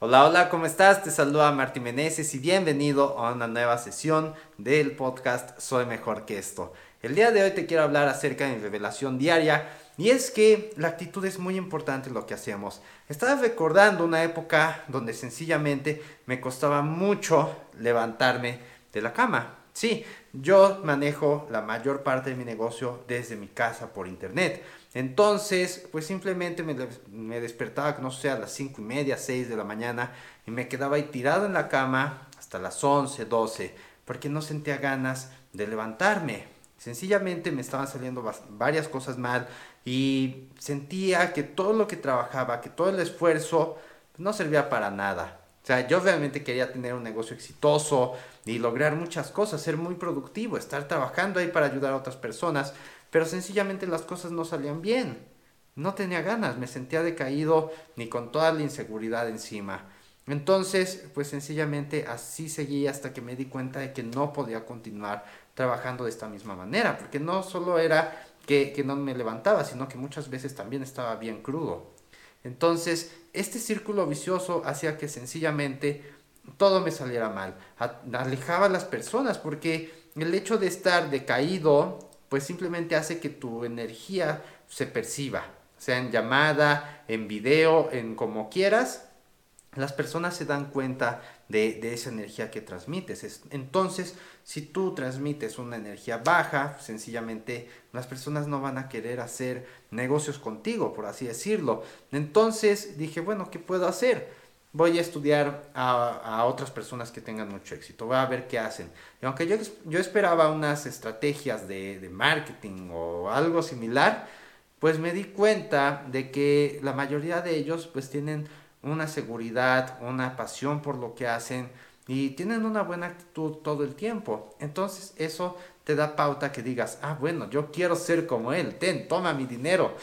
Hola, hola, ¿cómo estás? Te saluda Martín Meneses y bienvenido a una nueva sesión del podcast Soy Mejor que esto. El día de hoy te quiero hablar acerca de mi revelación diaria y es que la actitud es muy importante en lo que hacemos. Estaba recordando una época donde sencillamente me costaba mucho levantarme de la cama. Sí, yo manejo la mayor parte de mi negocio desde mi casa por internet. Entonces, pues simplemente me, despertaba, no sé, a las 5 y media, 6 de la mañana y me quedaba ahí tirado en la cama hasta las 11, 12, porque no sentía ganas de levantarme. Sencillamente me estaban saliendo varias cosas mal y sentía que todo lo que trabajaba, que todo el esfuerzo no servía para nada. O sea, yo realmente quería tener un negocio exitoso y lograr muchas cosas, ser muy productivo, estar trabajando ahí para ayudar a otras personas, pero sencillamente las cosas no salían bien. No tenía ganas, me sentía decaído ni con toda la inseguridad encima. Entonces, pues sencillamente así seguí hasta que me di cuenta de que no podía continuar trabajando de esta misma manera, porque no solo era que, que no me levantaba, sino que muchas veces también estaba bien crudo. Entonces, este círculo vicioso hacía que sencillamente todo me saliera mal. Alejaba a las personas porque el hecho de estar decaído pues simplemente hace que tu energía se perciba, sea en llamada, en video, en como quieras, las personas se dan cuenta de, esa energía que transmites. Entonces, si tú transmites una energía baja, sencillamente las personas no van a querer hacer negocios contigo, por así decirlo. Entonces dije, bueno, ¿qué puedo hacer? voy a estudiar a, otras personas que tengan mucho éxito, voy a ver qué hacen. Y aunque yo, yo esperaba unas estrategias de, de, marketing o algo similar, pues me di cuenta de que la mayoría de ellos pues tienen una seguridad, una pasión por lo que hacen y tienen una buena actitud todo el tiempo. Entonces eso te da pauta que digas, ah, bueno, yo quiero ser como él, ten, toma mi dinero.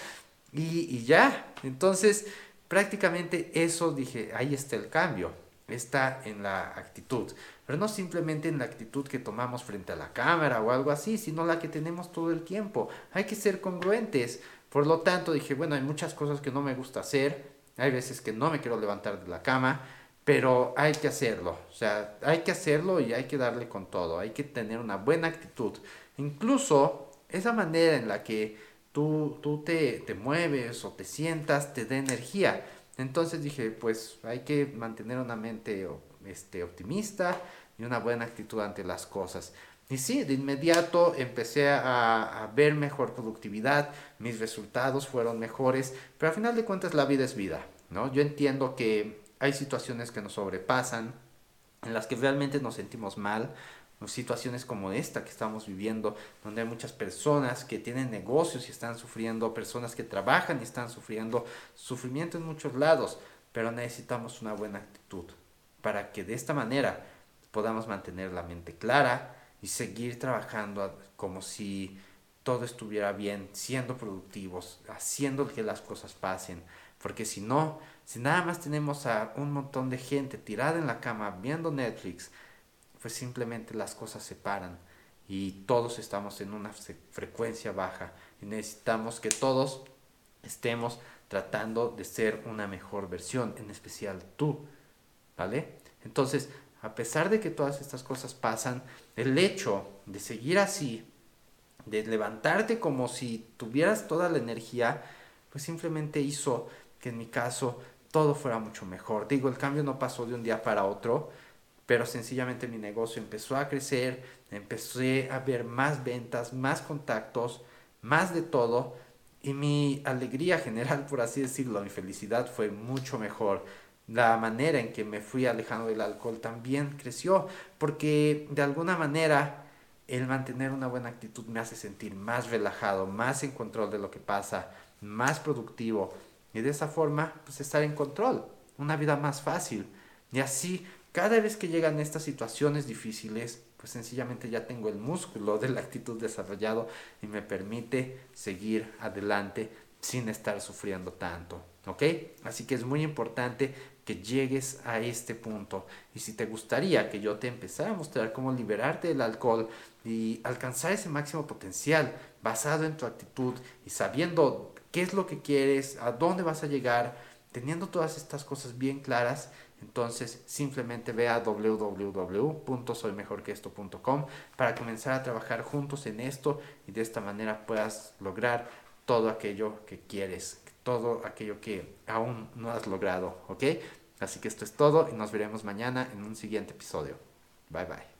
Y, y ya, entonces prácticamente eso dije, ahí está el cambio, está en la actitud, pero no simplemente en la actitud que tomamos frente a la cámara o algo así, sino la que tenemos todo el tiempo. Hay que ser congruentes. Por lo tanto, dije, bueno, hay muchas cosas que no me gusta hacer, hay veces que no me quiero levantar de la cama, pero hay que hacerlo. O sea, hay que hacerlo y hay que darle con todo, hay que tener una buena actitud. Incluso esa manera en la que tú, tú te, te mueves o te sientas, te da energía. Entonces dije, pues hay que mantener una mente este, optimista y una buena actitud ante las cosas. Y sí, de inmediato empecé a, ver mejor productividad, mis resultados fueron mejores, pero al final de cuentas la vida es vida, ¿no? Yo entiendo que hay situaciones que nos sobrepasan, en las que realmente nos sentimos mal, situaciones como esta que estamos viviendo, donde hay muchas personas que tienen negocios y están sufriendo, personas que trabajan y están sufriendo, sufrimiento en muchos lados, pero necesitamos una buena actitud para que de esta manera podamos mantener la mente clara y seguir trabajando como si todo estuviera bien, siendo productivos, haciendo que las cosas pasen, porque si no, si nada más tenemos a un montón de gente tirada en la cama viendo Netflix, pues simplemente las cosas se paran y todos estamos en una frecuencia baja y necesitamos que todos estemos tratando de ser una mejor versión, en especial tú, ¿vale? Entonces, a pesar de que todas estas cosas pasan, el hecho de seguir así, de levantarte como si tuvieras toda la energía, pues simplemente hizo que en mi caso todo fuera mucho mejor. Digo, el cambio no pasó de un día para otro, pero sencillamente mi negocio empezó a crecer, empecé a ver más ventas, más contactos, más de todo y mi alegría general, por así decirlo, mi felicidad fue mucho mejor. La manera en que me fui alejando del alcohol también creció, porque de alguna manera el mantener una buena actitud me hace sentir más relajado, más en control de lo que pasa, más productivo y de esa forma pues estar en control, una vida más fácil. Y así cada vez que llegan estas situaciones difíciles, pues sencillamente ya tengo el músculo de la actitud desarrollado y me permite seguir adelante sin estar sufriendo tanto. ¿Ok? Así que es muy importante que llegues a este punto. Y si te gustaría que yo te empezara a mostrar cómo liberarte del alcohol y alcanzar ese máximo potencial basado en tu actitud y sabiendo qué es lo que quieres, a dónde vas a llegar, Teniendo todas estas cosas bien claras, entonces simplemente ve a www.soymejorqueesto.com para comenzar a trabajar juntos en esto y de esta manera puedas lograr todo aquello que quieres, todo aquello que aún no has logrado, ¿ok? Así que esto es todo y nos veremos mañana en un siguiente episodio. Bye bye.